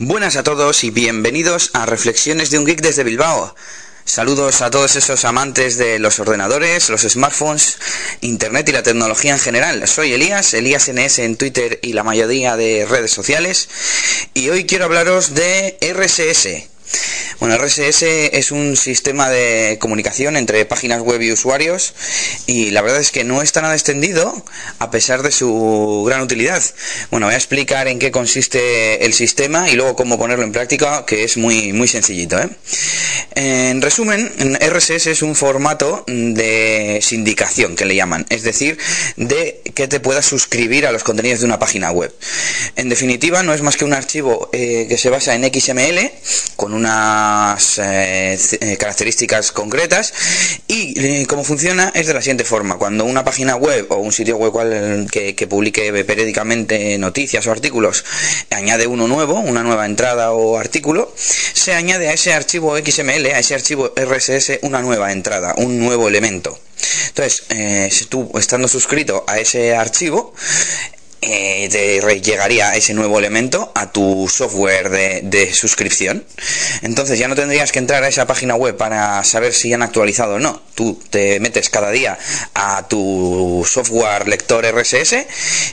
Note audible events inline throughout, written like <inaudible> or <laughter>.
Buenas a todos y bienvenidos a Reflexiones de un Geek desde Bilbao. Saludos a todos esos amantes de los ordenadores, los smartphones, Internet y la tecnología en general. Soy Elías, Elías NS en Twitter y la mayoría de redes sociales. Y hoy quiero hablaros de RSS. Bueno, RSS es un sistema de comunicación entre páginas web y usuarios y la verdad es que no está nada extendido a pesar de su gran utilidad. Bueno, voy a explicar en qué consiste el sistema y luego cómo ponerlo en práctica, que es muy, muy sencillito. ¿eh? En resumen, RSS es un formato de sindicación que le llaman, es decir, de que te puedas suscribir a los contenidos de una página web. En definitiva, no es más que un archivo eh, que se basa en XML con eh, eh, características concretas y eh, cómo funciona es de la siguiente forma. Cuando una página web o un sitio web cual, que, que, publique periódicamente noticias o artículos añade uno nuevo, una nueva entrada o artículo, se añade a ese archivo XML, a ese archivo RSS, una nueva entrada, un nuevo elemento. Entonces, eh, si tú estando suscrito a ese archivo, eh, te llegaría ese nuevo elemento a tu software de, de, suscripción. Entonces ya no tendrías que entrar a esa página web para saber si han actualizado o no. Tú te metes cada día a tu software lector RSS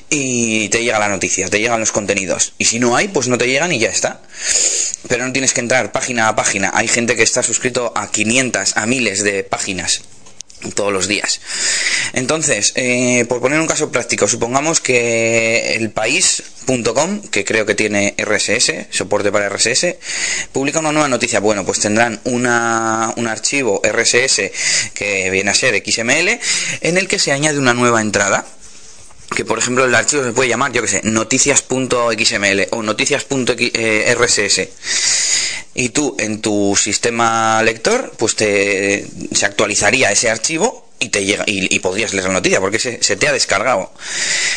y te llega la noticia, te llegan los contenidos. Y si no hay, pues no te llegan y ya está. Pero no tienes que entrar página a página. Hay gente que está suscrito a 500, a miles de páginas todos los días. Entonces, eh, por poner un caso práctico, supongamos que el país.com, que creo que tiene RSS, soporte para RSS, publica una nueva noticia. Bueno, pues tendrán una, un archivo RSS que viene a ser XML en el que se añade una nueva entrada que por ejemplo el archivo se puede llamar, yo que sé, noticias.xml o noticias.rss y tú en tu sistema lector pues te se actualizaría ese archivo y te llega y, podrías leer la noticia porque se, te ha descargado.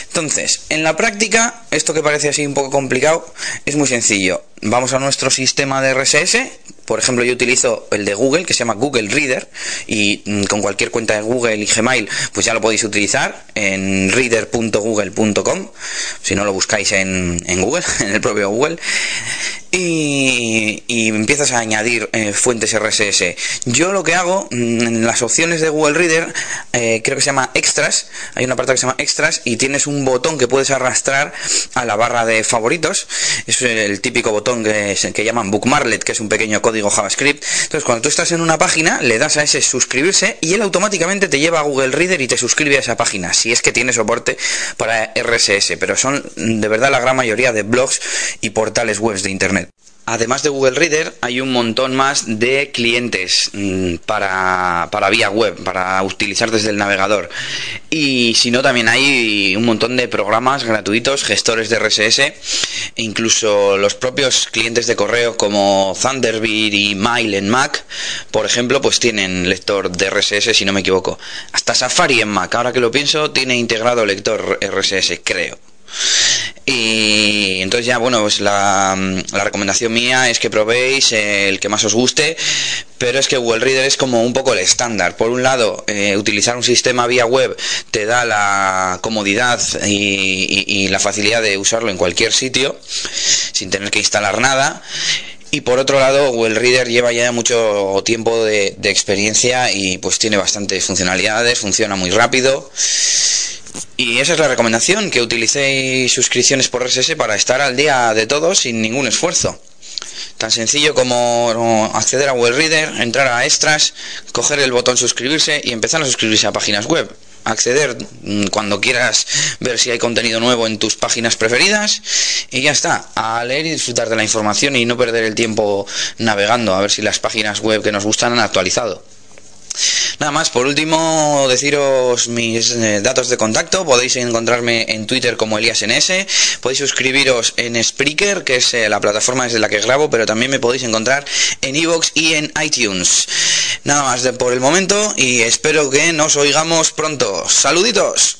Entonces en la práctica esto que parece así un poco complicado es muy sencillo. Vamos a nuestro sistema de RSS por ejemplo, yo utilizo el de Google, que se llama Google Reader, y mm, con cualquier cuenta de Google y Gmail, pues ya lo podéis utilizar en reader.google.com, si no lo buscáis en Google, <laughs> en el propio Google. Y, empiezas a añadir eh, fuentes RSS. Yo lo que hago mm, en las opciones de Google Reader, eh, creo que se llama Extras, hay una parte que se llama Extras y tienes un botón que puedes arrastrar a la barra de favoritos. Es el típico botón que, que llaman Bookmarklet, que es un pequeño código JavaScript. Entonces, cuando tú estás en una página, le das a ese suscribirse y él automáticamente te lleva a Google Reader y te suscribe a esa página, si es que tiene soporte para RSS. Pero son de verdad la gran mayoría de blogs y portales web de Internet. Además de Google Reader, hay un montón más de clientes mmm, para, para, vía web, para utilizar desde el navegador. Y si no, también hay un montón de programas gratuitos, gestores de RSS, e incluso los propios clientes de correo como Thunderbird y Mail en Mac, por ejemplo, pues tienen lector de RSS, si no me equivoco. Hasta Safari en Mac, ahora que lo pienso, tiene integrado lector RSS, creo. Y entonces ya, bueno, pues la, recomendación mía es que probéis el que más os guste, pero es que Google Reader es como un poco el estándar. Por un lado, eh, utilizar un sistema vía web te da la comodidad y la facilidad de usarlo en cualquier sitio, sin tener que instalar nada. Y por otro lado, Google Reader lleva ya mucho tiempo de, de experiencia y pues tiene bastantes funcionalidades, funciona muy rápido. Y esa es la recomendación, que utilicéis suscripciones por RSS para estar al día de todo sin ningún esfuerzo. Tan sencillo como acceder a Google Reader, entrar a extras, coger el botón suscribirse y empezar a suscribirse a páginas web. Acceder cuando quieras ver si hay contenido nuevo en tus páginas preferidas y ya está, a leer y disfrutar de la información y no perder el tiempo navegando a ver si las páginas web que nos gustan han actualizado. Nada más, por último, deciros mis eh, datos de contacto. Podéis encontrarme en Twitter como EliasNS. Podéis suscribiros en Spreaker, que es eh, la plataforma desde la que grabo, pero también me podéis encontrar en Evox y en iTunes. Nada más por el momento y espero que nos oigamos pronto. ¡Saluditos!